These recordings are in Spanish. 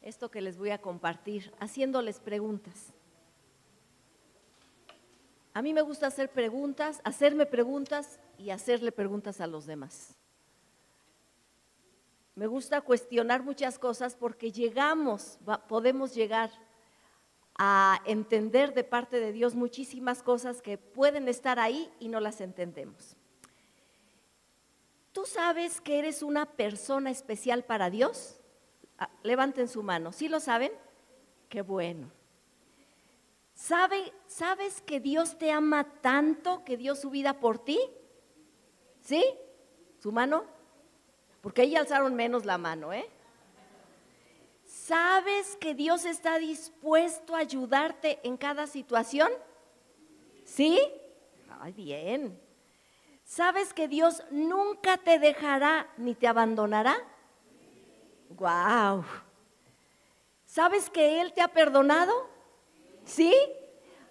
esto que les voy a compartir haciéndoles preguntas. A mí me gusta hacer preguntas, hacerme preguntas y hacerle preguntas a los demás. Me gusta cuestionar muchas cosas porque llegamos, podemos llegar a entender de parte de Dios muchísimas cosas que pueden estar ahí y no las entendemos. ¿Tú sabes que eres una persona especial para Dios? Ah, levanten su mano. ¿Sí lo saben? Qué bueno. ¿Sabes que Dios te ama tanto que dio su vida por ti? ¿Sí? ¿Su mano? Porque ahí alzaron menos la mano, ¿eh? ¿Sabes que Dios está dispuesto a ayudarte en cada situación? ¿Sí? Ay, bien. ¿Sabes que Dios nunca te dejará ni te abandonará? ¡Guau! ¿Sabes que Él te ha perdonado? ¿Sí?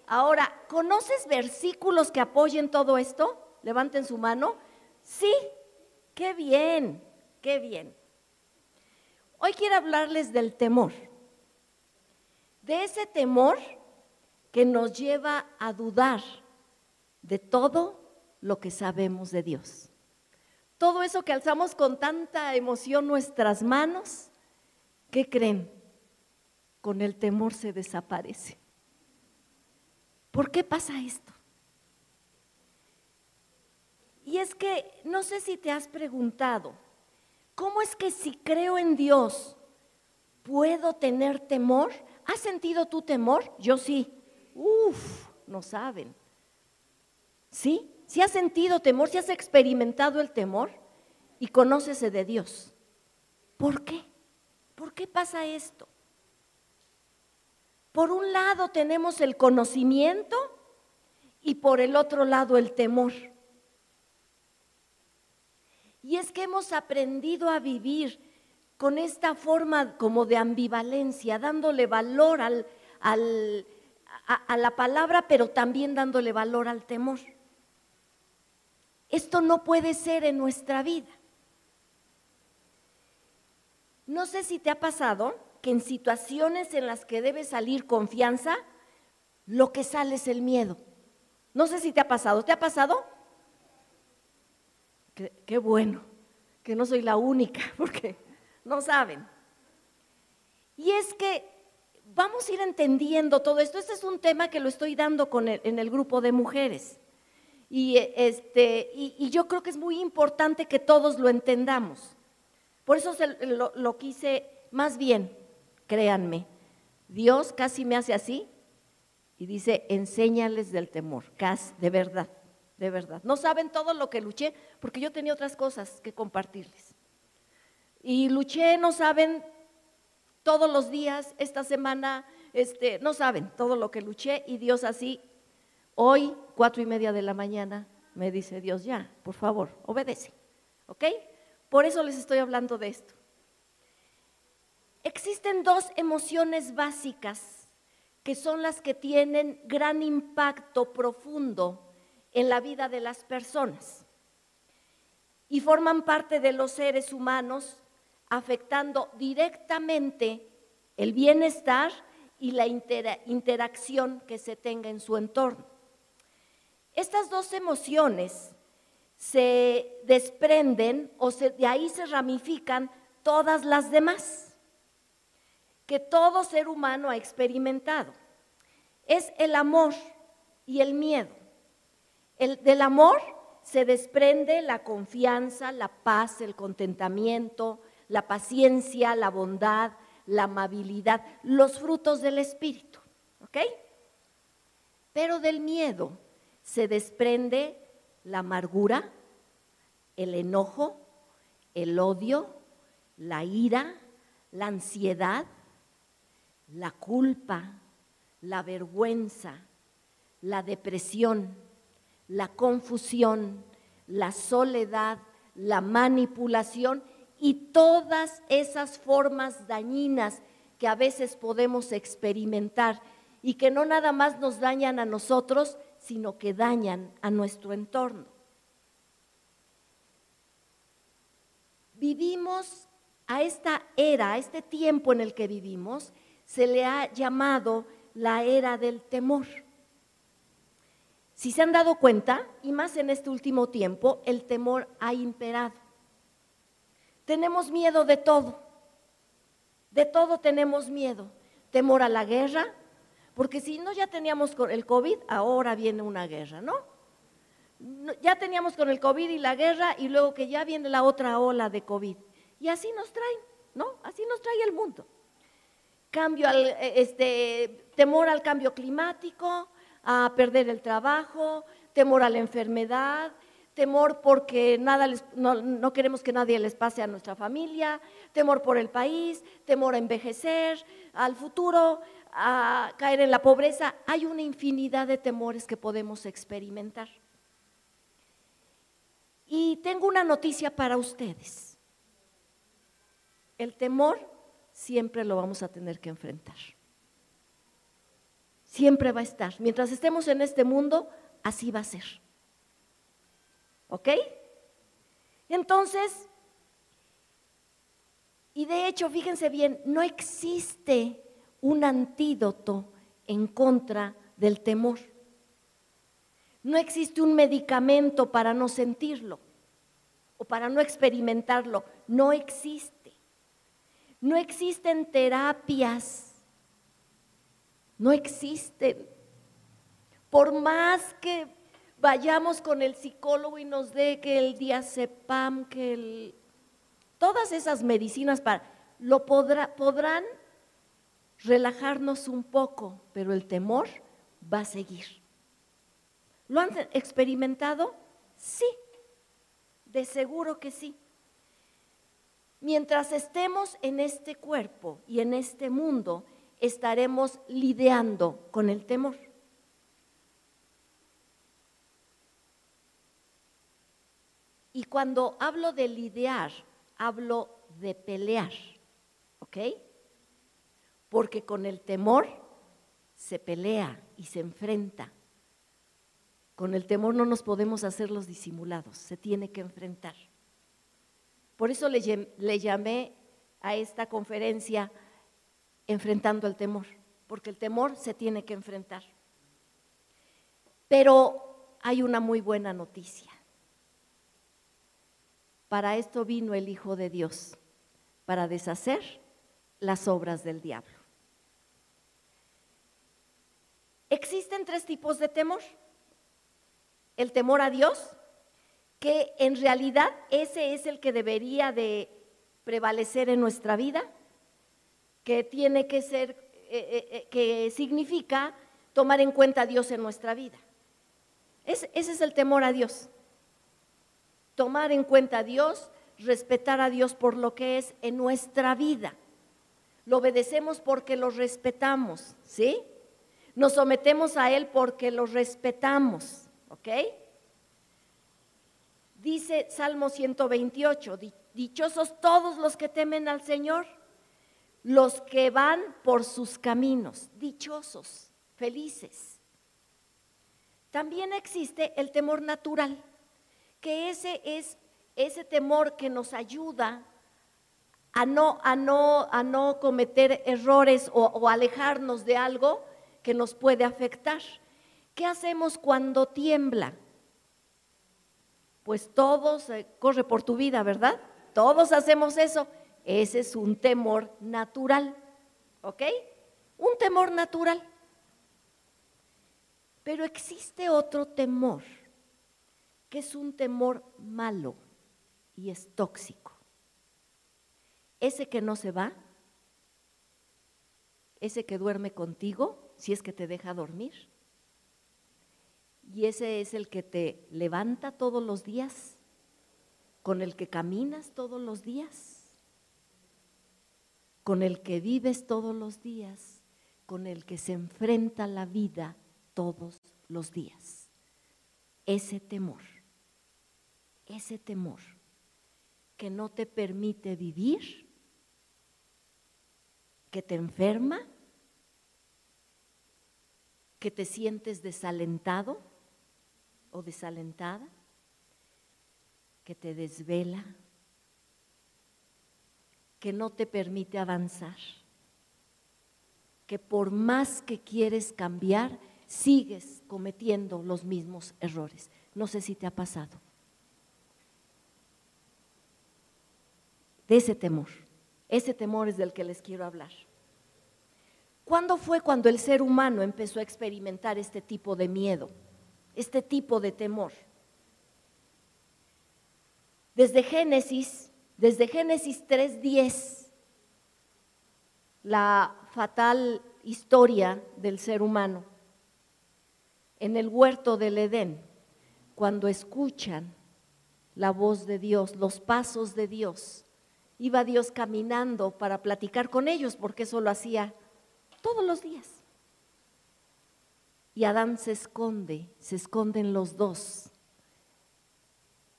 Ahora, ¿conoces versículos que apoyen todo esto? Levanten su mano. Sí, qué bien, qué bien. Hoy quiero hablarles del temor. De ese temor que nos lleva a dudar de todo lo que sabemos de Dios. Todo eso que alzamos con tanta emoción nuestras manos, ¿qué creen? Con el temor se desaparece. ¿Por qué pasa esto? Y es que no sé si te has preguntado, ¿cómo es que si creo en Dios puedo tener temor? ¿Has sentido tu temor? Yo sí. Uf, no saben. ¿Sí? Si has sentido temor, si has experimentado el temor y conócese de Dios. ¿Por qué? ¿Por qué pasa esto? Por un lado tenemos el conocimiento y por el otro lado el temor. Y es que hemos aprendido a vivir con esta forma como de ambivalencia, dándole valor al, a, a la palabra, pero también dándole valor al temor. Esto no puede ser en nuestra vida. No sé si te ha pasado que en situaciones en las que debe salir confianza, lo que sale es el miedo. No sé si te ha pasado. ¿Te ha pasado? Qué, bueno, que no soy la única, porque no saben. Y es que vamos a ir entendiendo todo esto. Este es un tema que lo estoy dando con en el grupo de mujeres. Y, este, y, yo creo que es muy importante que todos lo entendamos. Por eso lo, quise más bien créanme, Dios casi me hace así y dice, enséñales del temor, casi, de verdad, de verdad. No saben todo lo que luché porque yo tenía otras cosas que compartirles. Y luché, no saben todos los días, esta semana, este, no saben todo lo que luché y Dios así, hoy, cuatro y media de la mañana, me dice Dios, ya, por favor, obedece, ¿ok? Por eso les estoy hablando de esto. Existen dos emociones básicas que son las que tienen gran impacto profundo en la vida de las personas y forman parte de los seres humanos afectando directamente el bienestar y la interacción que se tenga en su entorno. Estas dos emociones se desprenden o de ahí se ramifican todas las demás que todo ser humano ha experimentado. Es el amor y el miedo. El, del amor se desprende la confianza, la paz, el contentamiento, la paciencia, la bondad, la amabilidad, los frutos del espíritu. ¿Ok? Pero del miedo se desprende la amargura, el enojo, el odio, la ira, la ansiedad, la culpa, la vergüenza, la depresión, la confusión, la soledad, la manipulación y todas esas formas dañinas que a veces podemos experimentar y que no nada más nos dañan a nosotros, sino que dañan a nuestro entorno. Vivimos a esta era, a este tiempo en el que vivimos, se le ha llamado la era del temor. Si se han dado cuenta, y más en este último tiempo, el temor ha imperado. Tenemos miedo de todo, de todo tenemos miedo. Temor a la guerra, porque si no ya teníamos el COVID, ahora viene una guerra, ¿no? Ya teníamos con el COVID y la guerra y luego que ya viene la otra ola de COVID. Y así nos traen, ¿no? Así nos trae el mundo. Cambio al, eh, este, temor al cambio climático, a perder el trabajo, temor a la enfermedad, temor porque nada no, queremos que nadie les pase a nuestra familia, temor por el país, temor a envejecer, al futuro, a caer en la pobreza. Hay una infinidad de temores que podemos experimentar. Y tengo una noticia para ustedes. El temor siempre lo vamos a tener que enfrentar. Siempre va a estar. Mientras estemos en este mundo, así va a ser. ¿Ok? Entonces, y de hecho, fíjense bien, no existe un antídoto en contra del temor. No existe un medicamento para no sentirlo o para no experimentarlo. No existe. No existen terapias. No existen. Por más que vayamos con el psicólogo y nos dé que el diazepam, que el, todas esas medicinas para, lo podrán relajarnos un poco, pero el temor va a seguir. ¿Lo han experimentado? Sí, de seguro que sí. Mientras estemos en este cuerpo y en este mundo, estaremos lidiando con el temor. Y cuando hablo de lidiar, hablo de pelear, ¿ok? Porque con el temor se pelea y se enfrenta. Con el temor no nos podemos hacer los disimulados, se tiene que enfrentar. Por eso le, llamé a esta conferencia enfrentando el temor, porque el temor se tiene que enfrentar. Pero hay una muy buena noticia. Para esto vino el Hijo de Dios, para deshacer las obras del diablo. Existen tres tipos de temor. El temor a Dios, que en realidad ese es el que debería de prevalecer en nuestra vida, que tiene que ser, eh, eh, eh, que significa tomar en cuenta a Dios en nuestra vida. ese es el temor a Dios tomar en cuenta a Dios, respetar a Dios por lo que es en nuestra vida. Lo obedecemos porque lo respetamos, ¿sí? Nos sometemos a Él porque lo respetamos, ¿ok? Dice Salmo 128, dichosos todos los que temen al Señor, los que van por sus caminos, dichosos, felices. También existe el temor natural que ese es ese temor que nos ayuda a no, a no, a no cometer errores o, alejarnos de algo que nos puede afectar. ¿Qué hacemos cuando tiembla? Pues todos, corre por tu vida, ¿verdad? Todos hacemos eso. Ese es un temor natural, ¿ok? Un temor natural. Pero existe otro temor que es un temor malo y es tóxico. Ese que no se va, ese que duerme contigo, si es que te deja dormir, y ese es el que te levanta todos los días, con el que caminas todos los días, con el que vives todos los días, con el que se enfrenta la vida todos los días. Ese temor ese temor que no te permite vivir, que te enferma, que te sientes desalentado o desalentada, que te desvela, que no te permite avanzar, que por más que quieres cambiar, sigues cometiendo los mismos errores. No sé si te ha pasado. De ese temor, ese temor es del que les quiero hablar. ¿Cuándo fue cuando el ser humano empezó a experimentar este tipo de miedo, este tipo de temor? Desde Génesis, desde Génesis 3.10, la fatal historia del ser humano, en el huerto del Edén, cuando escuchan la voz de Dios, los pasos de Dios, iba Dios caminando para platicar con ellos, porque eso lo hacía todos los días. Y Adán se esconde, se esconden los dos.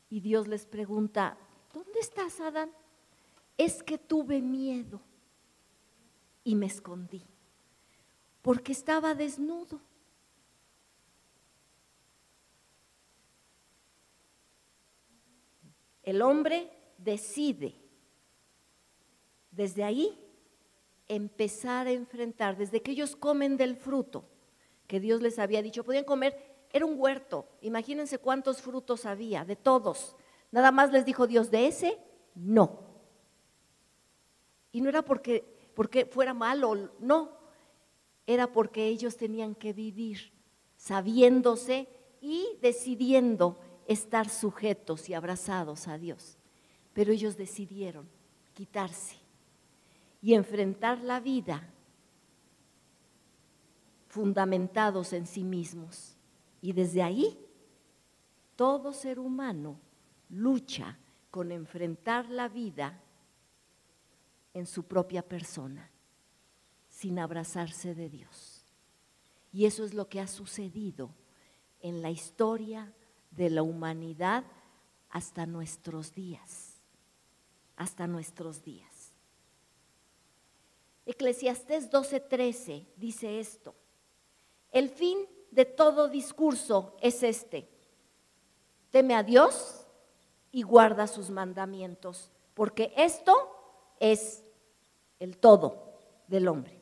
Y Dios les pregunta, ¿dónde estás, Adán? Es que tuve miedo y me escondí, porque estaba desnudo. El hombre decide desde ahí empezar a enfrentar, desde que ellos comen del fruto que Dios les había dicho, podían comer, era un huerto, imagínense cuántos frutos había, de todos. Nada más les dijo Dios, de ese, no. Y no era porque, porque fuera malo, no, era porque ellos tenían que vivir sabiéndose y decidiendo estar sujetos y abrazados a Dios. Pero ellos decidieron quitarse y enfrentar la vida fundamentados en sí mismos. Y desde ahí, todo ser humano lucha con enfrentar la vida en su propia persona, sin abrazarse de Dios. Y eso es lo que ha sucedido en la historia de la humanidad hasta nuestros días, hasta nuestros días. Eclesiastés 12:13 dice esto, el fin de todo discurso es este, teme a Dios y guarda sus mandamientos, porque esto es el todo del hombre.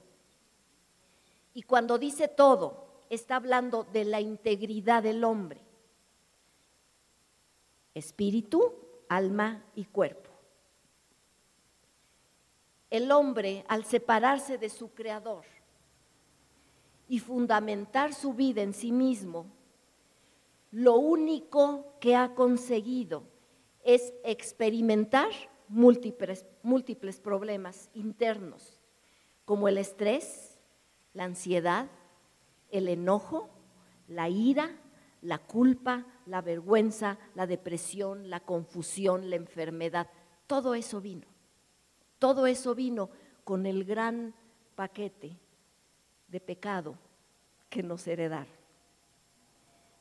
Y cuando dice todo, está hablando de la integridad del hombre, espíritu, alma y cuerpo el hombre, al separarse de su creador y fundamentar su vida en sí mismo, lo único que ha conseguido es experimentar múltiples, múltiples problemas internos, como el estrés, la ansiedad, el enojo, la ira, la culpa, la vergüenza, la depresión, la confusión, la enfermedad. Todo eso vino. Todo eso vino con el gran paquete de pecado que nos heredaron.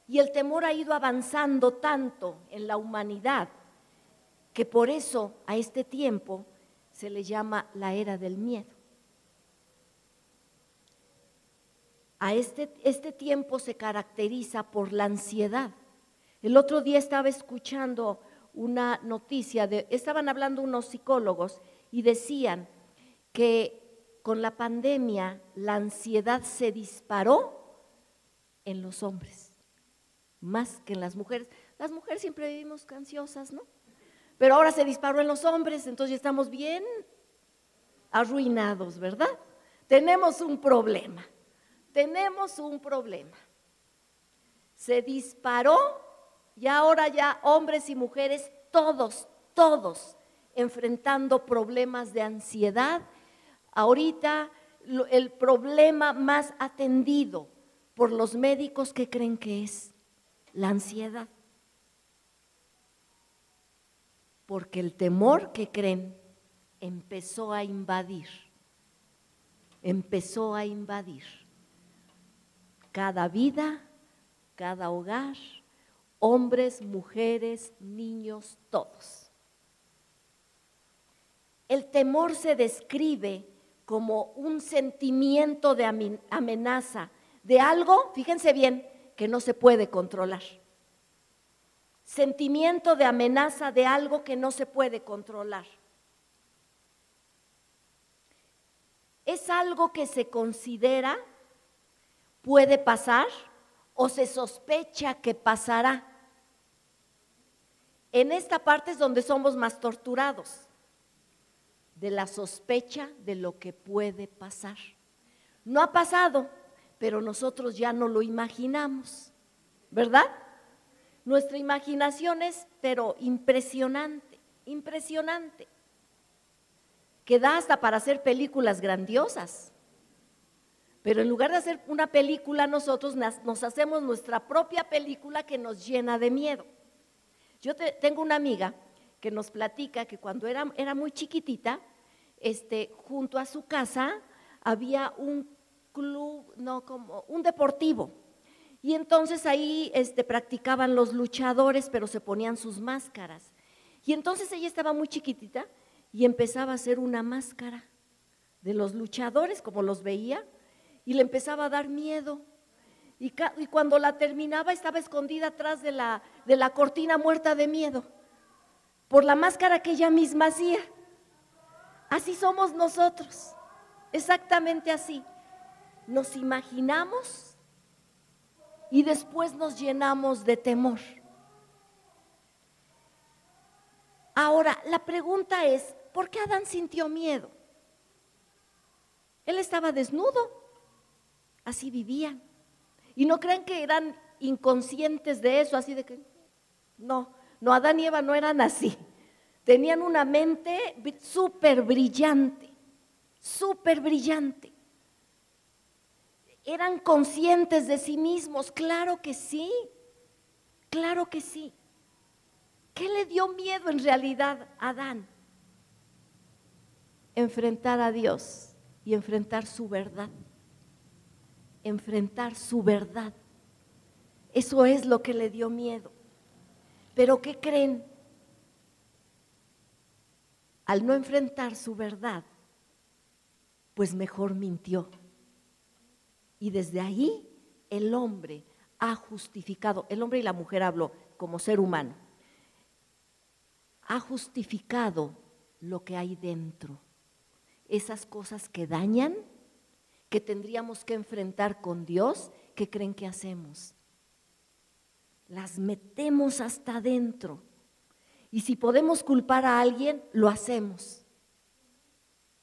Y el temor ha ido avanzando tanto en la humanidad que por eso a este tiempo se le llama la era del miedo. A este, este tiempo se caracteriza por la ansiedad. El otro día estaba escuchando una noticia de, estaban hablando unos psicólogos y decían que con la pandemia la ansiedad se disparó en los hombres, más que en las mujeres. Las mujeres siempre vivimos ansiosas, ¿no? Pero ahora se disparó en los hombres, entonces ya estamos bien arruinados, ¿verdad? Tenemos un problema, tenemos un problema. Se disparó y ahora ya hombres y mujeres, todos, todos enfrentando problemas de ansiedad. Ahorita el problema más atendido por los médicos que creen que es la ansiedad. Porque el temor que creen empezó a invadir, empezó a invadir cada vida, cada hogar, hombres, mujeres, niños, todos. El temor se describe como un sentimiento de amenaza, de algo, fíjense bien, que no se puede controlar. Sentimiento de amenaza de algo que no se puede controlar. es algo que se considera puede pasar o se sospecha que pasará. En esta parte es donde somos más torturados, de la sospecha de lo que puede pasar. No ha pasado, pero nosotros ya no lo imaginamos, ¿verdad? Nuestra imaginación es, pero impresionante, impresionante, que da hasta para hacer películas grandiosas. Pero en lugar de hacer una película, nosotros nos hacemos nuestra propia película que nos llena de miedo. Yo tengo una amiga que nos platica que cuando era, era muy chiquitita, este, junto a su casa había un club, no como un deportivo. Y entonces ahí este, practicaban los luchadores, pero se ponían sus máscaras. Y entonces ella estaba muy chiquitita y empezaba a hacer una máscara de los luchadores, como los veía, y le empezaba a dar miedo. Y, cuando la terminaba estaba escondida atrás de la, de la cortina muerta de miedo, por la máscara que ella misma hacía. Así somos nosotros, exactamente así. Nos imaginamos y después nos llenamos de temor. Ahora, la pregunta es, ¿por qué Adán sintió miedo? Él estaba desnudo, así vivían. Y no creen que eran inconscientes de eso, así de que, no, no, Adán y Eva no eran así. Tenían una mente súper brillante, súper brillante. Eran conscientes de sí mismos, claro que sí, claro que sí. ¿Qué le dio miedo en realidad a Adán? Enfrentar a Dios y enfrentar su verdad enfrentar su verdad. Eso es lo que le dio miedo. Pero ¿qué creen? Al no enfrentar su verdad, pues mejor mintió. Y desde ahí el hombre ha justificado, el hombre y la mujer hablo como ser humano, ha justificado lo que hay dentro. Esas cosas que dañan, que tendríamos que enfrentar con Dios, ¿qué creen que hacemos? Las metemos hasta adentro. Y si podemos culpar a alguien, lo hacemos.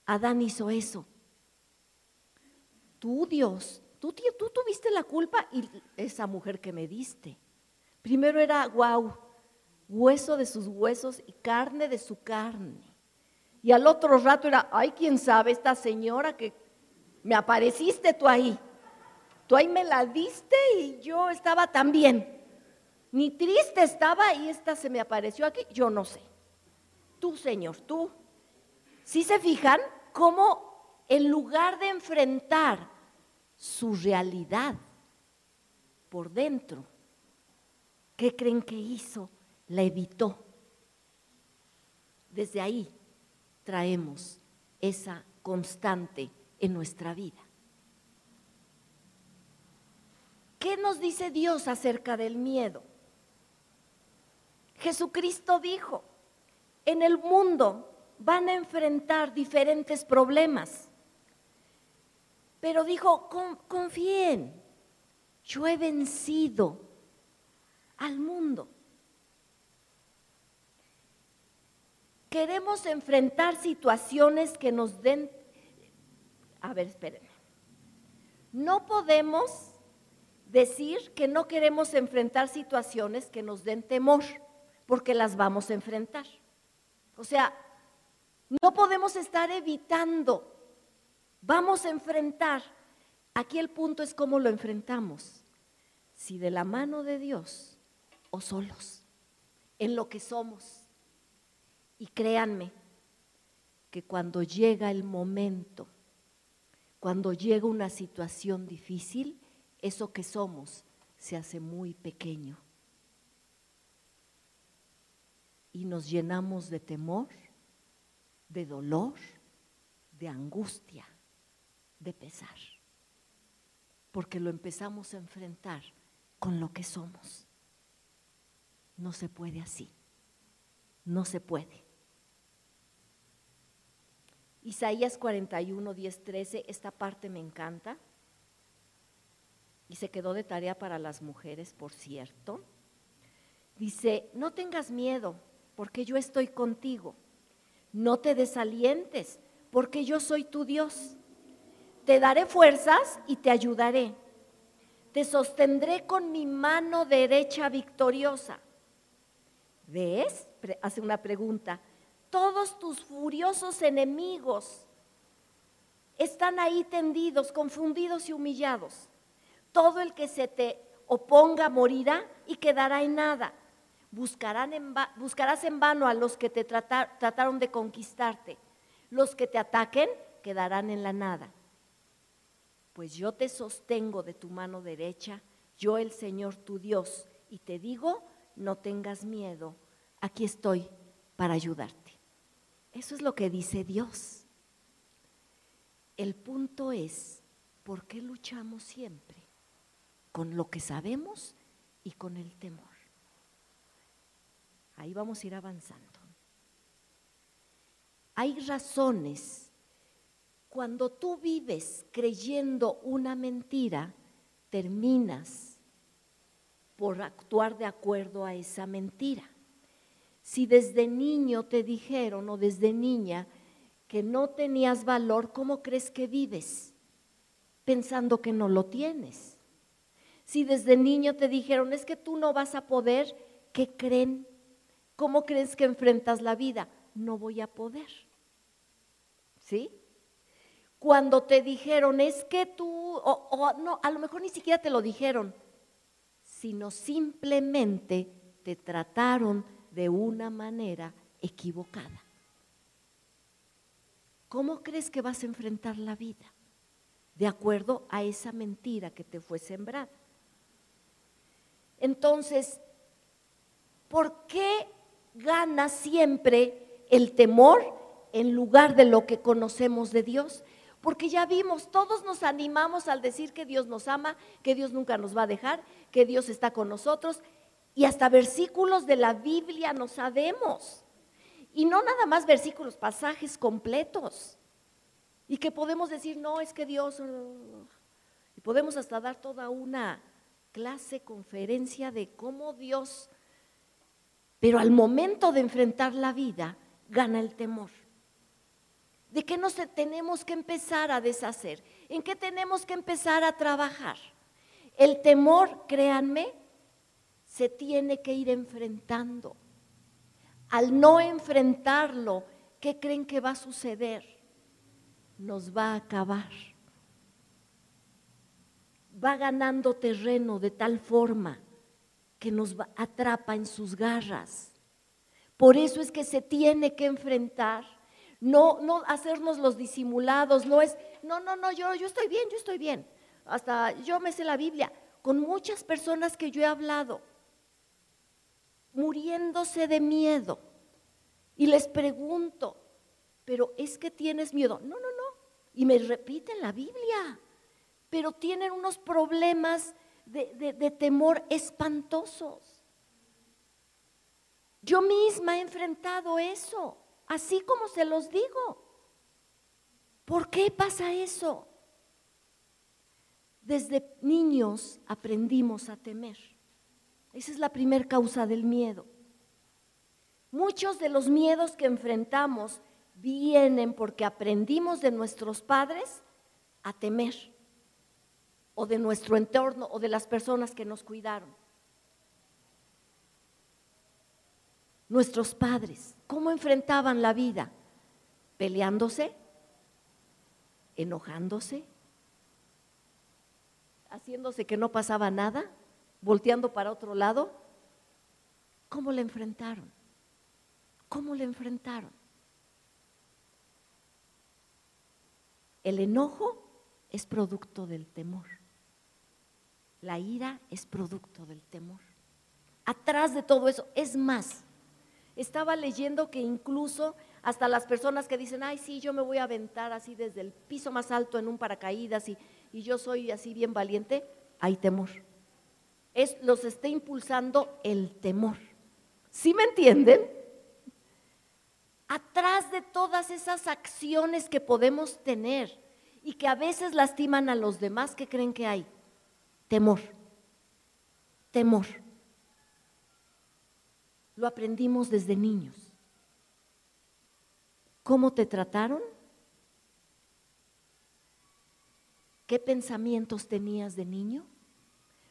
Adán hizo eso. Tú, Dios, tú, tú tuviste la culpa y esa mujer que me diste. Primero era, wow, hueso de sus huesos y carne de su carne. Y al otro rato era, ay, quién sabe, esta señora que me apareciste tú ahí. Tú ahí me la diste y yo estaba también. Ni triste estaba y esta se me apareció aquí, yo no sé. Tú, Señor, tú. Si se fijan cómo en lugar de enfrentar su realidad por dentro, ¿qué creen que hizo? La evitó. Desde ahí traemos esa constante en nuestra vida. ¿Qué nos dice Dios acerca del miedo? Jesucristo dijo, en el mundo van a enfrentar diferentes problemas, pero dijo, confíen, yo he vencido al mundo. Queremos enfrentar situaciones que nos den a ver, espérenme. No podemos decir que no queremos enfrentar situaciones que nos den temor, porque las vamos a enfrentar. O sea, no podemos estar evitando, vamos a enfrentar. Aquí el punto es cómo lo enfrentamos, si de la mano de Dios o solos, en lo que somos. Y créanme que cuando llega el momento cuando llega una situación difícil, eso que somos se hace muy pequeño. Y nos llenamos de temor, de dolor, de angustia, de pesar. Porque lo empezamos a enfrentar con lo que somos. No se puede así. No se puede. Isaías 41, 10, 13, esta parte me encanta. Y se quedó de tarea para las mujeres, por cierto. Dice, no tengas miedo, porque yo estoy contigo. No te desalientes, porque yo soy tu Dios. Te daré fuerzas y te ayudaré. Te sostendré con mi mano derecha victoriosa. ¿Ves? Hace una pregunta. Todos tus furiosos enemigos están ahí tendidos, confundidos y humillados. Todo el que se te oponga morirá y quedará en nada. Buscarás en vano a los que te trataron de conquistarte. Los que te ataquen quedarán en la nada. Pues yo te sostengo de tu mano derecha, yo el Señor tu Dios, y te digo, no tengas miedo, aquí estoy para ayudarte. Eso es lo que dice Dios. El punto es, ¿por qué luchamos siempre? Con lo que sabemos y con el temor. Ahí vamos a ir avanzando. Hay razones. Cuando tú vives creyendo una mentira, terminas por actuar de acuerdo a esa mentira. Si desde niño te dijeron o desde niña que no tenías valor, ¿cómo crees que vives? Pensando que no lo tienes. Si desde niño te dijeron, es que tú no vas a poder, ¿qué creen? ¿Cómo crees que enfrentas la vida? No voy a poder. ¿Sí? Cuando te dijeron, es que tú, o, no, a lo mejor ni siquiera te lo dijeron, sino simplemente te trataron de una manera equivocada. ¿Cómo crees que vas a enfrentar la vida? De acuerdo a esa mentira que te fue sembrada. Entonces, ¿por qué gana siempre el temor en lugar de lo que conocemos de Dios? Porque ya vimos, todos nos animamos al decir que Dios nos ama, que Dios nunca nos va a dejar, que Dios está con nosotros y hasta versículos de la Biblia no sabemos. Y no nada más versículos, pasajes completos. Y que podemos decir, no, es que Dios... Y podemos hasta dar toda una clase, conferencia de cómo Dios... Pero al momento de enfrentar la vida, gana el temor. ¿De qué nos tenemos que empezar a deshacer? ¿En qué tenemos que empezar a trabajar? El temor, créanme, se tiene que ir enfrentando. Al no enfrentarlo, ¿qué creen que va a suceder? Nos va a acabar. Va ganando terreno de tal forma que nos atrapa en sus garras. Por eso es que se tiene que enfrentar. No, no hacernos los disimulados, no es, no, no, no, yo, yo estoy bien, yo estoy bien. Hasta yo me sé la Biblia. Con muchas personas que yo he hablado, muriéndose de miedo. Y les pregunto, pero es que tienes miedo. No, no, no. Y me repiten la Biblia, pero tienen unos problemas de, temor espantosos. Yo misma he enfrentado eso, así como se los digo. ¿Por qué pasa eso? Desde niños aprendimos a temer. Esa es la primera causa del miedo. Muchos de los miedos que enfrentamos vienen porque aprendimos de nuestros padres a temer, o de nuestro entorno, o de las personas que nos cuidaron. Nuestros padres, ¿cómo enfrentaban la vida? ¿Peleándose? ¿Enojándose? ¿Haciéndose que no pasaba nada? volteando para otro lado, ¿cómo le enfrentaron? ¿Cómo le enfrentaron? El enojo es producto del temor. La ira es producto del temor. Atrás de todo eso, es más, estaba leyendo que incluso hasta las personas que dicen, ay, sí, yo me voy a aventar así desde el piso más alto en un paracaídas y, y yo soy así bien valiente, hay temor es, los está impulsando el temor. ¿Sí me entienden? atrás de todas esas acciones que podemos tener y que a veces lastiman a los demás, ¿qué creen que hay? Temor. Temor. Lo aprendimos desde niños. ¿Cómo te trataron? ¿Qué pensamientos tenías de niño?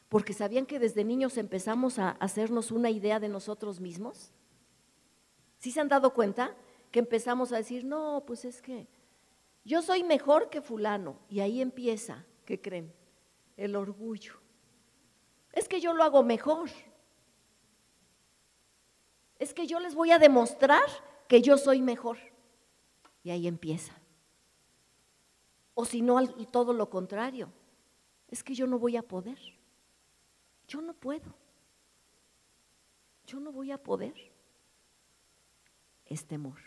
Porque sabían que desde niños empezamos a hacernos una idea de nosotros mismos. ¿Sí se han dado cuenta? Que empezamos a decir, no, pues es que yo soy mejor que fulano. Y ahí empieza, ¿qué creen? El orgullo. Es que yo lo hago mejor. Es que yo les voy a demostrar que yo soy mejor. Y ahí empieza. O si no, todo lo contrario. Es que yo no voy a poder. Yo no puedo. Yo no voy a poder. Es temor.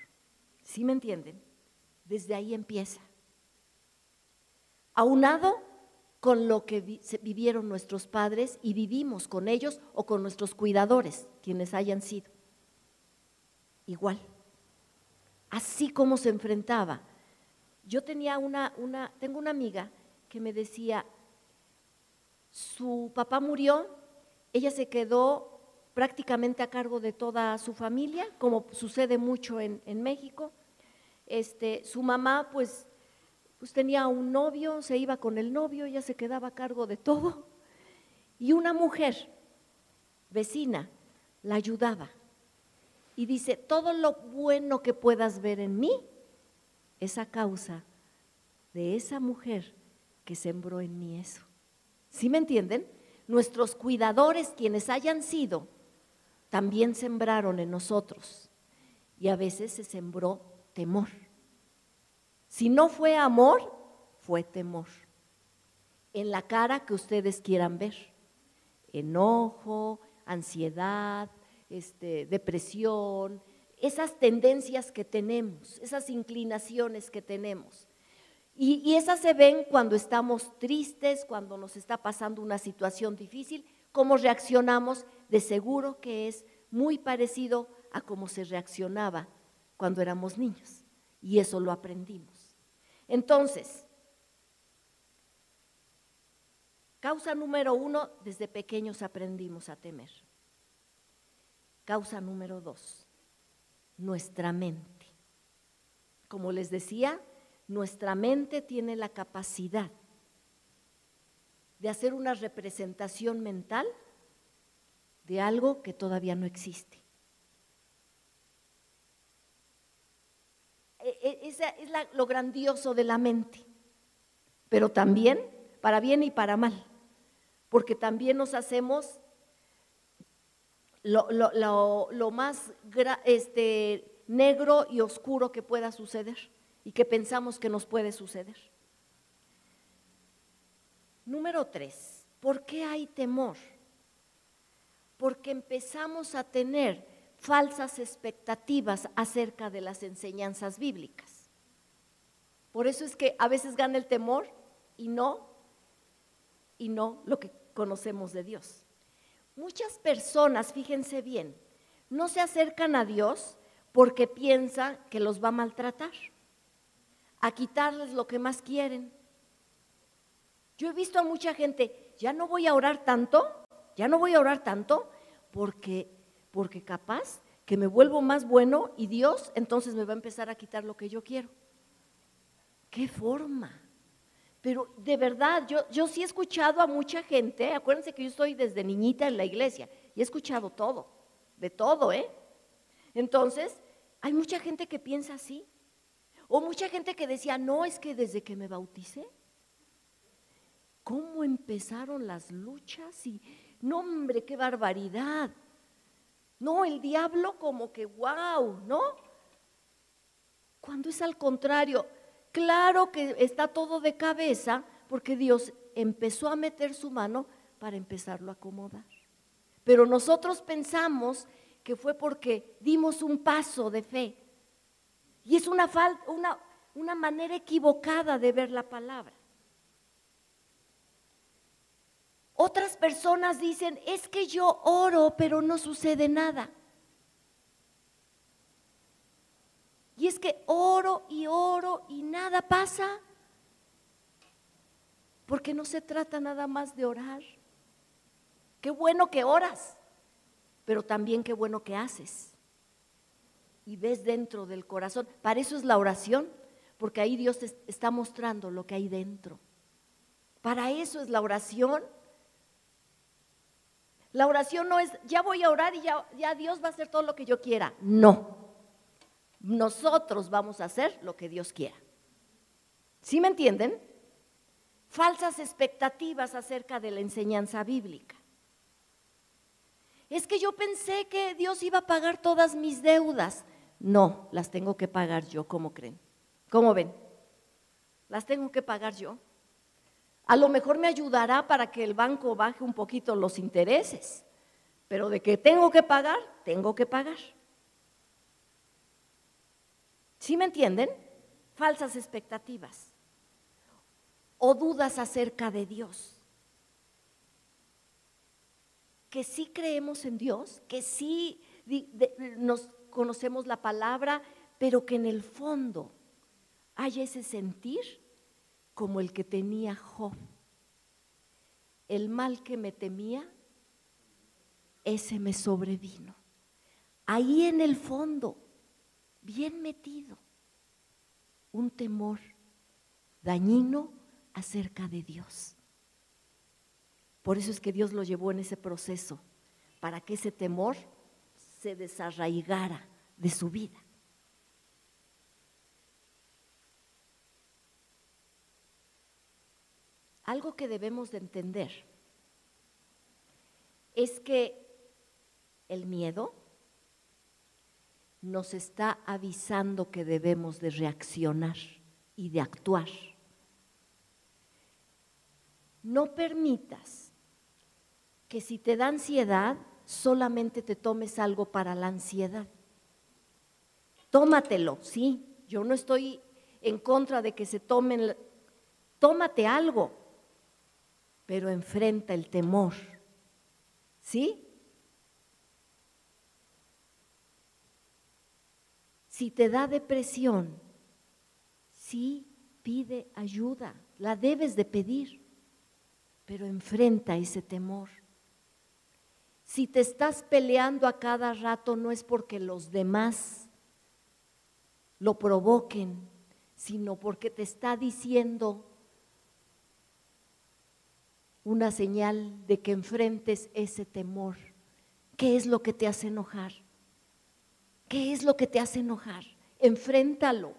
¿Sí me entienden? Desde ahí empieza. Aunado con lo que vivieron nuestros padres y vivimos con ellos o con nuestros cuidadores, quienes hayan sido. Igual. Así como se enfrentaba. Yo tenía una, una, tengo una amiga que me decía, su papá murió, ella se quedó prácticamente a cargo de toda su familia, como sucede mucho en, México. Este, su mamá pues, pues tenía un novio, se iba con el novio, ella se quedaba a cargo de todo. Y una mujer vecina la ayudaba. Y dice, todo lo bueno que puedas ver en mí es a causa de esa mujer que sembró en mí eso. ¿Sí me entienden? Nuestros cuidadores, quienes hayan sido, también sembraron en nosotros. Y a veces se sembró temor. Si no fue amor, fue temor. En la cara que ustedes quieran ver. Enojo, ansiedad, este, depresión, esas tendencias que tenemos, esas inclinaciones que tenemos. Y, esas se ven cuando estamos tristes, cuando nos está pasando una situación difícil, cómo reaccionamos, de seguro que es muy parecido a cómo se reaccionaba cuando éramos niños. Y eso lo aprendimos. Entonces, causa número uno, desde pequeños aprendimos a temer. Causa número dos, nuestra mente. Como les decía, nuestra mente tiene la capacidad de hacer una representación mental de algo que todavía no existe. Es lo grandioso de la mente, pero también para bien y para mal, porque también nos hacemos lo, más este, negro y oscuro que pueda suceder y que pensamos que nos puede suceder. Número tres, ¿por qué hay temor? Porque empezamos a tener falsas expectativas acerca de las enseñanzas bíblicas. Por eso es que a veces gana el temor y no, y no lo que conocemos de Dios. Muchas personas, fíjense bien, no se acercan a Dios porque piensan que los va a maltratar a quitarles lo que más quieren. Yo he visto a mucha gente, ya no voy a orar tanto, ya no voy a orar tanto, porque, porque capaz que me vuelvo más bueno y Dios entonces me va a empezar a quitar lo que yo quiero. ¿Qué forma? Pero de verdad, yo, yo sí he escuchado a mucha gente, acuérdense que yo estoy desde niñita en la iglesia y he escuchado todo, de todo, ¿eh? Entonces, hay mucha gente que piensa así. O mucha gente que decía, no, es que desde que me bauticé, ¿cómo empezaron las luchas? Y, no, hombre, qué barbaridad. No, el diablo como que, wow, ¿no? Cuando es al contrario, claro que está todo de cabeza porque Dios empezó a meter su mano para empezarlo a acomodar. Pero nosotros pensamos que fue porque dimos un paso de fe y es una, una, una manera equivocada de ver la palabra. Otras personas dicen, es que yo oro, pero no sucede nada. Que oro y oro y nada pasa. Porque no se trata nada más de orar. Qué bueno que oras, pero también qué bueno que haces. Y ves dentro del corazón. Para eso es la oración, porque ahí Dios te está mostrando lo que hay dentro. Para eso es la oración. La oración no es, ya voy a orar y ya, ya, Dios va a hacer todo lo que yo quiera. No. Nosotros vamos a hacer lo que Dios quiera. ¿Sí me entienden? falsas expectativas acerca de la enseñanza bíblica. Es que yo pensé que Dios iba a pagar todas mis deudas. No, las tengo que pagar yo, ¿cómo creen? ¿Cómo ven? Las tengo que pagar yo. A lo mejor me ayudará para que el banco baje un poquito los intereses, pero de que tengo que pagar, tengo que pagar. ¿Sí me entienden? Falsas expectativas o dudas acerca de Dios. Que sí creemos en Dios, que sí nos conocemos la palabra, pero que en el fondo hay ese sentir como el que tenía Job. El mal que me temía, ese me sobrevino. Ahí en el fondo, bien metido, un temor dañino acerca de Dios. Por eso es que Dios lo llevó en ese proceso, para que ese temor se desarraigara de su vida. Algo que debemos de entender es que el miedo nos está avisando que debemos de reaccionar y de actuar. No permitas que si te da ansiedad, solamente te tomes algo para la ansiedad. Tómatelo, sí, yo no estoy en contra de que se tomen, tómate algo, pero enfrenta el temor, ¿sí? Si te da depresión, sí, pide ayuda, la debes de pedir pero enfrenta ese temor. Si te estás peleando a cada rato no es porque los demás lo provoquen, sino porque te está diciendo una señal de que enfrentes ese temor. ¿Qué es lo que te hace enojar? ¿Qué es lo que te hace enojar? Enfréntalo,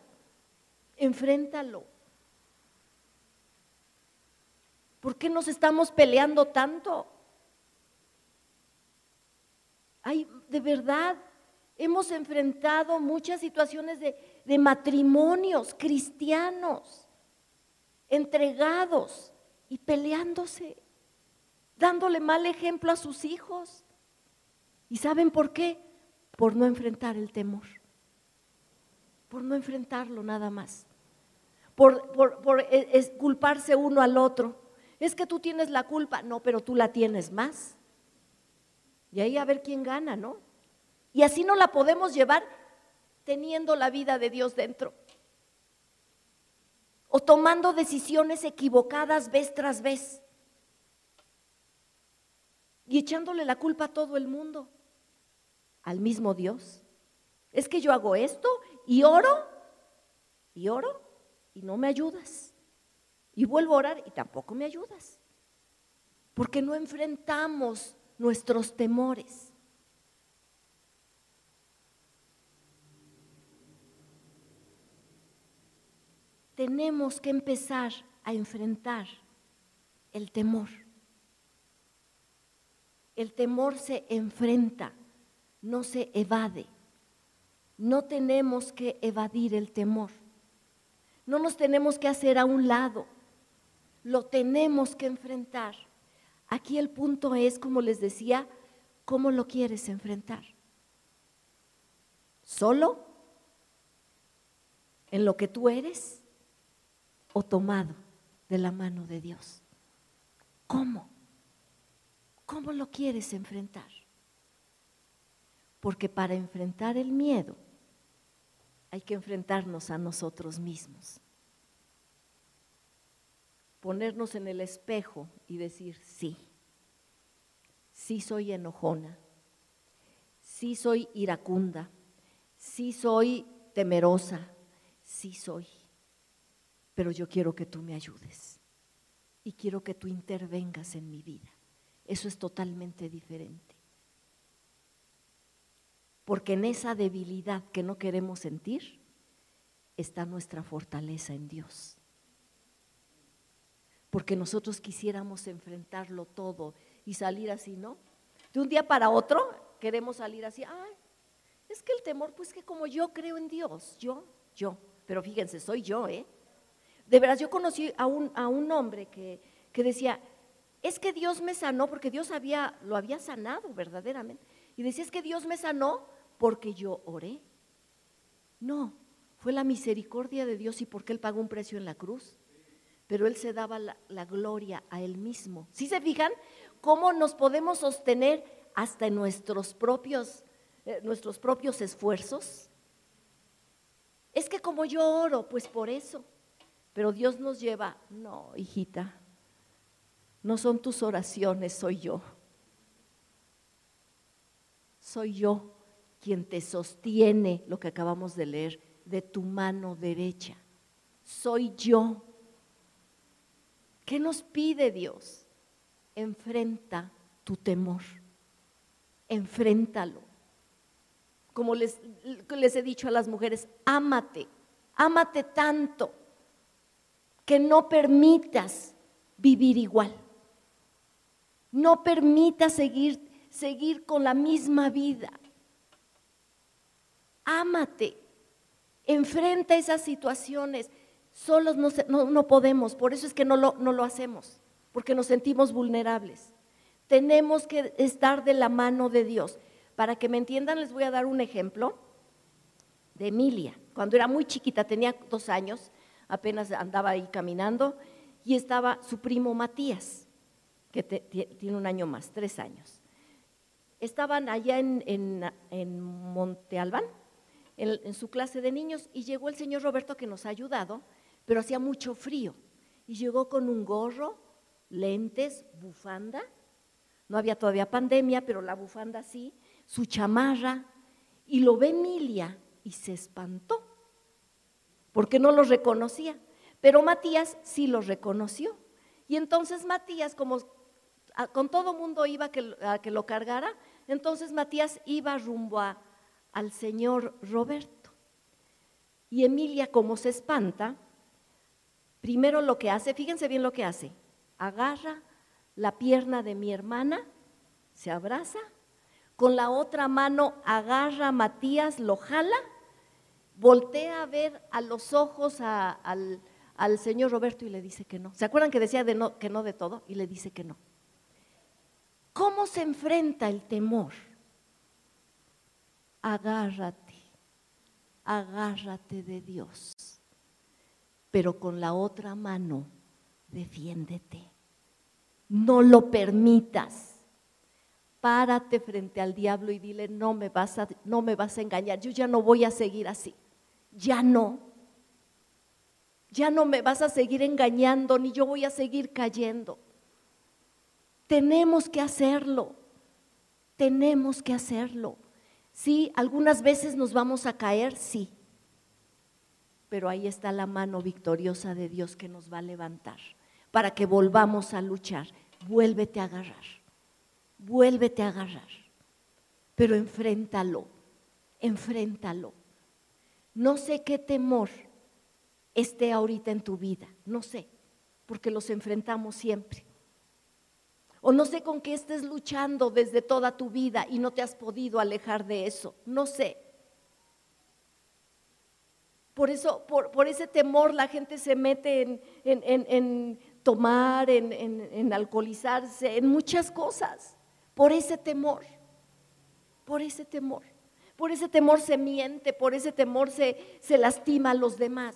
enfréntalo. ¿Por qué nos estamos peleando tanto? Ay, de verdad, hemos enfrentado muchas situaciones de, de matrimonios cristianos entregados y peleándose, dándole mal ejemplo a sus hijos. ¿Y saben por qué? Por no enfrentar el temor, por no enfrentarlo nada más, por, por, eh, culparse uno al otro es que tú tienes la culpa, no, pero tú la tienes más. Y ahí a ver quién gana, ¿no? Y así no la podemos llevar teniendo la vida de Dios dentro. O tomando decisiones equivocadas vez tras vez. Y echándole la culpa a todo el mundo. Al mismo Dios. Es que yo hago esto y oro y oro y no me ayudas. Y vuelvo a orar y tampoco me ayudas. Porque no enfrentamos nuestros temores. Tenemos que empezar a enfrentar el temor. El temor se enfrenta, no se evade. No tenemos que evadir el temor. No nos tenemos que hacer a un lado lo tenemos que enfrentar. Aquí el punto es, como les decía, ¿cómo lo quieres enfrentar? ¿Solo? ¿En lo que tú eres? ¿O tomado de la mano de Dios? ¿Cómo? ¿Cómo lo quieres enfrentar? Porque para enfrentar el miedo hay que enfrentarnos a nosotros mismos. Ponernos en el espejo y decir, sí, sí soy enojona, sí soy iracunda, sí soy temerosa, sí soy, pero yo quiero que tú me ayudes y quiero que tú intervengas en mi vida. Eso es totalmente diferente. Porque en esa debilidad que no queremos sentir está nuestra fortaleza en Dios. Porque nosotros quisiéramos enfrentarlo todo y salir así, ¿no? De un día para otro queremos salir así, ay, es que el temor, pues que como yo creo en Dios, yo, yo, pero fíjense, soy yo, ¿eh? De veras, yo conocí a un, a un hombre que, que decía, es que Dios me sanó porque Dios había, lo había sanado verdaderamente. Y decía, es que Dios me sanó porque yo oré. No, fue la misericordia de Dios y porque Él pagó un precio en la cruz. Pero Él se daba la, gloria a Él mismo. ¿Sí se fijan cómo nos podemos sostener hasta nuestros propios, eh, nuestros propios esfuerzos? Es que como yo oro, pues por eso. Pero Dios nos lleva, no, hijita, no son tus oraciones, soy yo. Soy yo quien te sostiene lo que acabamos de leer de tu mano derecha. Soy yo. ¿Qué nos pide Dios? Enfrenta tu temor. Enfréntalo. Como les, les he dicho a las mujeres, ámate, ámate tanto que no permitas vivir igual. No permitas seguir, seguir con la misma vida. Ámate, enfrenta esas situaciones. Solos no, podemos, por eso es que no lo, no lo hacemos, porque nos sentimos vulnerables. Tenemos que estar de la mano de Dios. Para que me entiendan, les voy a dar un ejemplo de Emilia. Cuando era muy chiquita, tenía dos años, apenas andaba ahí caminando, y estaba su primo Matías, que tiene un año más, tres años. Estaban allá en, en Monte Albán, en, su clase de niños y llegó el señor Roberto que nos ha ayudado, pero hacía mucho frío. Y llegó con un gorro, lentes, bufanda. No había todavía pandemia, pero la bufanda sí, su chamarra. Y lo ve Emilia y se espantó, porque no los reconocía. Pero Matías sí los reconoció. Y entonces Matías, como con todo mundo iba a que lo cargara, entonces Matías iba rumbo a al señor Roberto. Y Emilia, como se espanta, primero lo que hace, fíjense bien lo que hace, agarra la pierna de mi hermana, se abraza, con la otra mano agarra a Matías, lo jala, voltea a ver a los ojos al, señor Roberto y le dice que no. ¿Se acuerdan que decía de no, que no de todo? Y le dice que no. ¿Cómo se enfrenta el temor? Agárrate, agárrate de Dios, pero con la otra mano defiéndete. No lo permitas. Párate frente al diablo y dile, no me vas a, no me vas a engañar, yo ya no voy a seguir así. Ya no. Ya no me vas a seguir engañando, ni yo voy a seguir cayendo. Tenemos que hacerlo. Tenemos que hacerlo. Sí, algunas veces nos vamos a caer, sí, pero ahí está la mano victoriosa de Dios que nos va a levantar para que volvamos a luchar. Vuélvete a agarrar, vuélvete a agarrar, pero enfréntalo, enfréntalo. No sé qué temor esté ahorita en tu vida, no sé, porque los enfrentamos siempre. O no sé con qué estés luchando desde toda tu vida y no te has podido alejar de eso. No sé. Por eso, por, ese temor la gente se mete en, tomar, en, alcoholizarse, en muchas cosas. Por ese temor. Por ese temor. Por ese temor se miente, por ese temor se, lastima a los demás.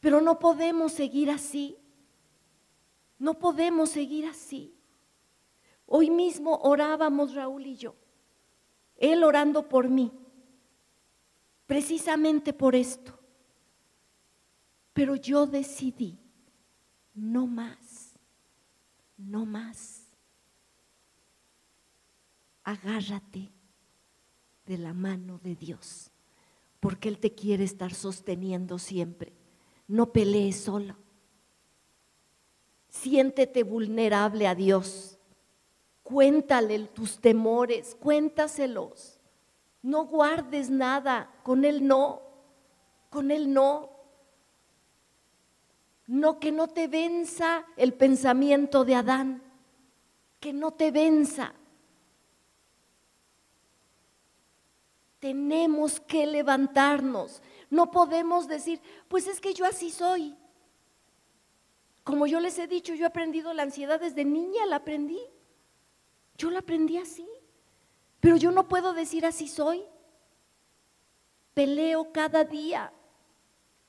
Pero no podemos seguir así. No podemos seguir así. Hoy mismo orábamos Raúl y yo, él orando por mí. precisamente por esto. Pero yo decidí, no más, no más. Agárrate de la mano de Dios, porque Él te quiere estar sosteniendo siempre. No pelees solo. Siéntete vulnerable a Dios. Cuéntale tus temores, cuéntaselos. No guardes nada, con Él no, con Él no. No, que no te venza el pensamiento de Adán, que no te venza. Tenemos que levantarnos. No podemos decir, pues es que yo así soy. Como yo les he dicho, yo he aprendido la ansiedad desde niña, la aprendí. Yo la aprendí así. Pero yo no puedo decir así soy. Peleo cada día,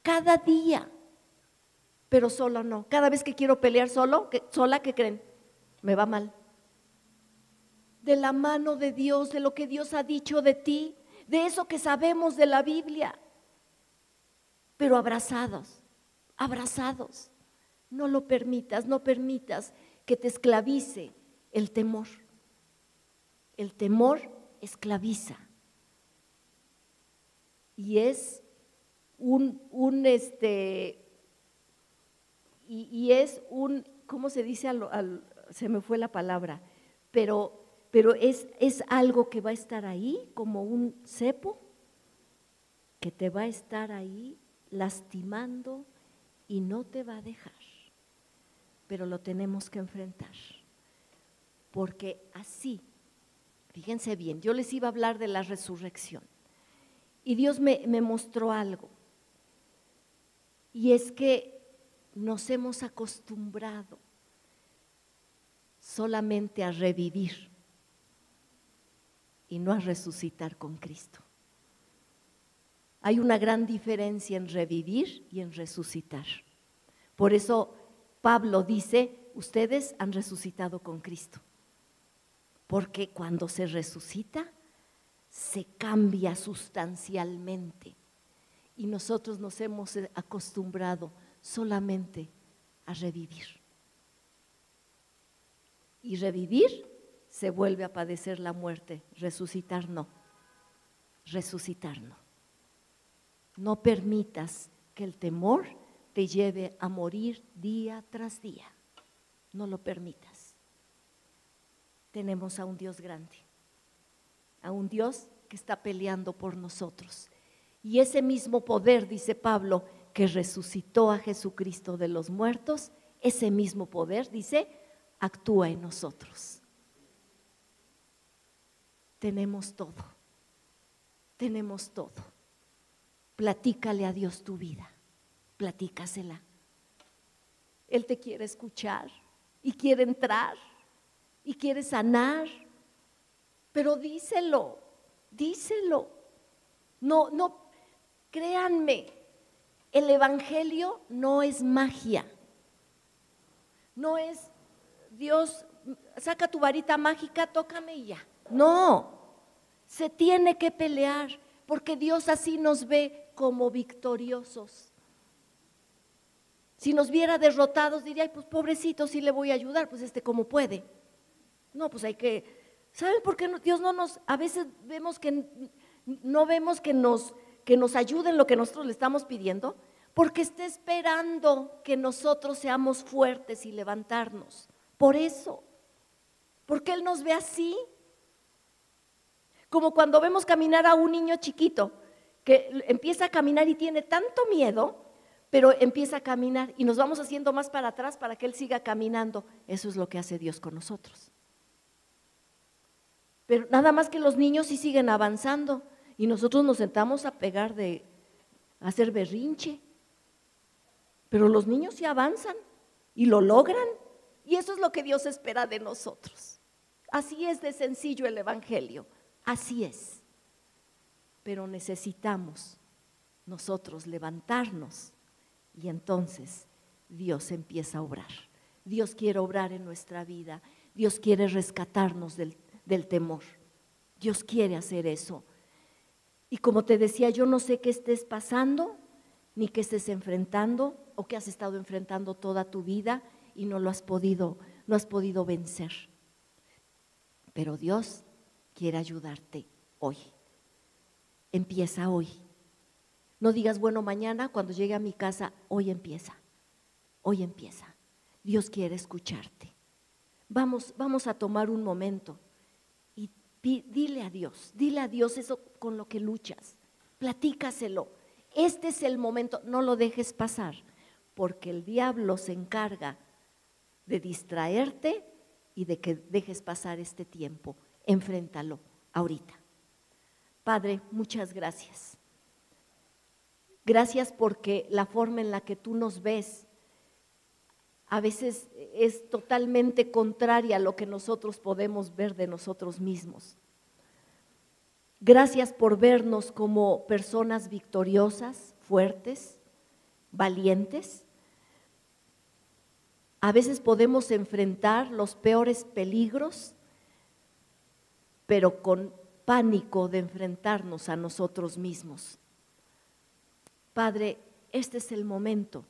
cada día. Pero solo no. Cada vez que quiero pelear solo, sola, ¿qué creen? Me va mal. De la mano de Dios, de lo que Dios ha dicho de ti, de eso que sabemos de la Biblia. Pero abrazados, abrazados. No lo permitas, no permitas que te esclavice el temor. El temor esclaviza. Y es un, este, y, es un, ¿cómo se dice? se me fue la palabra, pero, pero es, es algo que va a estar ahí como un cepo, que te va a estar ahí lastimando y no te va a dejar pero lo tenemos que enfrentar. Porque así, fíjense bien, yo les iba a hablar de la resurrección y Dios me, me mostró algo. Y es que nos hemos acostumbrado solamente a revivir y no a resucitar con Cristo. Hay una gran diferencia en revivir y en resucitar. Por eso Pablo dice, ustedes han resucitado con Cristo. Porque cuando se resucita, se cambia sustancialmente. Y nosotros nos hemos acostumbrado solamente a revivir. Y revivir se vuelve a padecer la muerte, resucitar no. Resucitar no. No permitas que el temor te lleve a morir día tras día. No lo permitas. Tenemos a un Dios grande, a un Dios que está peleando por nosotros. Y ese mismo poder, dice Pablo, que resucitó a Jesucristo de los muertos, ese mismo poder, dice, actúa en nosotros. Tenemos todo, tenemos todo. Platícale a Dios tu vida platícasela. Él te quiere escuchar y quiere entrar y quiere sanar, pero díselo, díselo. No, no, créanme, el Evangelio no es magia, no es Dios, saca tu varita mágica, tócame y ya. No, se tiene que pelear porque Dios así nos ve como victoriosos. Si nos viera derrotados, diría, pues pobrecito, sí le voy a ayudar, pues este como puede. No, pues hay que, ¿saben por qué Dios no nos, a veces vemos que no vemos que nos, que nos ayuden lo que nosotros le estamos pidiendo? Porque está esperando que nosotros seamos fuertes y levantarnos. Por eso, porque Él nos ve así. Como cuando vemos caminar a un niño chiquito que empieza a caminar y tiene tanto miedo pero empieza a caminar y nos vamos haciendo más para atrás para que Él siga caminando. Eso es lo que hace Dios con nosotros. Pero nada más que los niños sí siguen avanzando y nosotros nos sentamos a pegar de a hacer berrinche. Pero los niños sí avanzan y lo logran. Y eso es lo que Dios espera de nosotros. Así es de sencillo el Evangelio. Así es. Pero necesitamos nosotros levantarnos y entonces Dios empieza a obrar. Dios quiere obrar en nuestra vida. Dios quiere rescatarnos del, temor. Dios quiere hacer eso. Y como te decía, yo no sé qué estés pasando, ni qué estés enfrentando, o qué has estado enfrentando toda tu vida y no lo has podido, no has podido vencer. Pero Dios quiere ayudarte hoy. Empieza hoy. No digas, bueno, mañana cuando llegue a mi casa, hoy empieza. Hoy empieza. Dios quiere escucharte. Vamos, vamos a tomar un momento dile a Dios, dile a Dios eso con lo que luchas. Platícaselo. Este es el momento, no lo dejes pasar, porque el diablo se encarga de distraerte y de que dejes pasar este tiempo. Enfréntalo ahorita. Padre, muchas gracias. Gracias porque la forma en la que tú nos ves a veces es totalmente contraria a lo que nosotros podemos ver de nosotros mismos. Gracias por vernos como personas victoriosas, fuertes, valientes. A veces podemos enfrentar los peores peligros, pero con pánico de enfrentarnos a nosotros mismos. Padre, este es el momento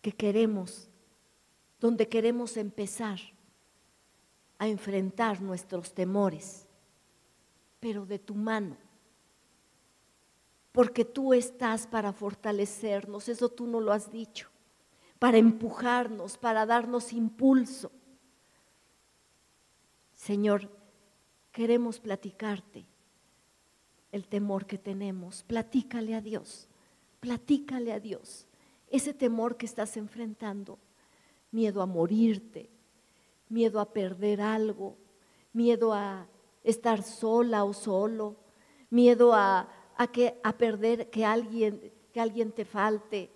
que queremos donde queremos empezar a enfrentar nuestros temores, pero de tu mano, porque tú estás para fortalecernos, eso tú no lo has dicho, para empujarnos, para darnos impulso. Señor, queremos platicarte el temor que tenemos, platícale a Dios, platícale a Dios ese temor que estás enfrentando miedo a morirte, miedo a perder algo, miedo a estar sola o solo, miedo a, que, a perder que alguien, que alguien te falte,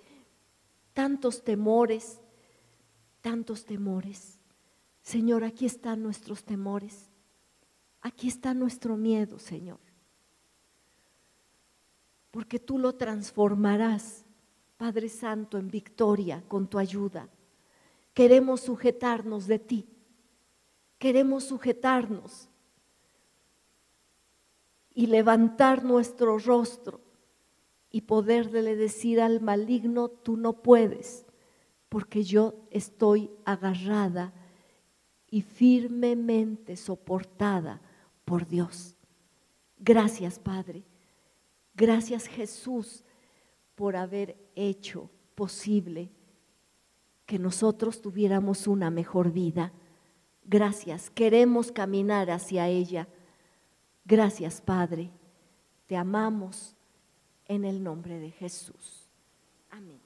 tantos temores, tantos temores. Señor, aquí están nuestros temores, aquí está nuestro miedo, Señor, porque tú lo transformarás, Padre Santo, en victoria con tu ayuda queremos sujetarnos de ti, queremos sujetarnos y levantar nuestro rostro y poderle decir al maligno, tú no puedes, porque yo estoy agarrada y firmemente soportada por Dios. Gracias, Padre. Gracias, Jesús, por haber hecho posible que nosotros tuviéramos una mejor vida. Gracias, queremos caminar hacia ella. Gracias, Padre. Te amamos en el nombre de Jesús. Amén.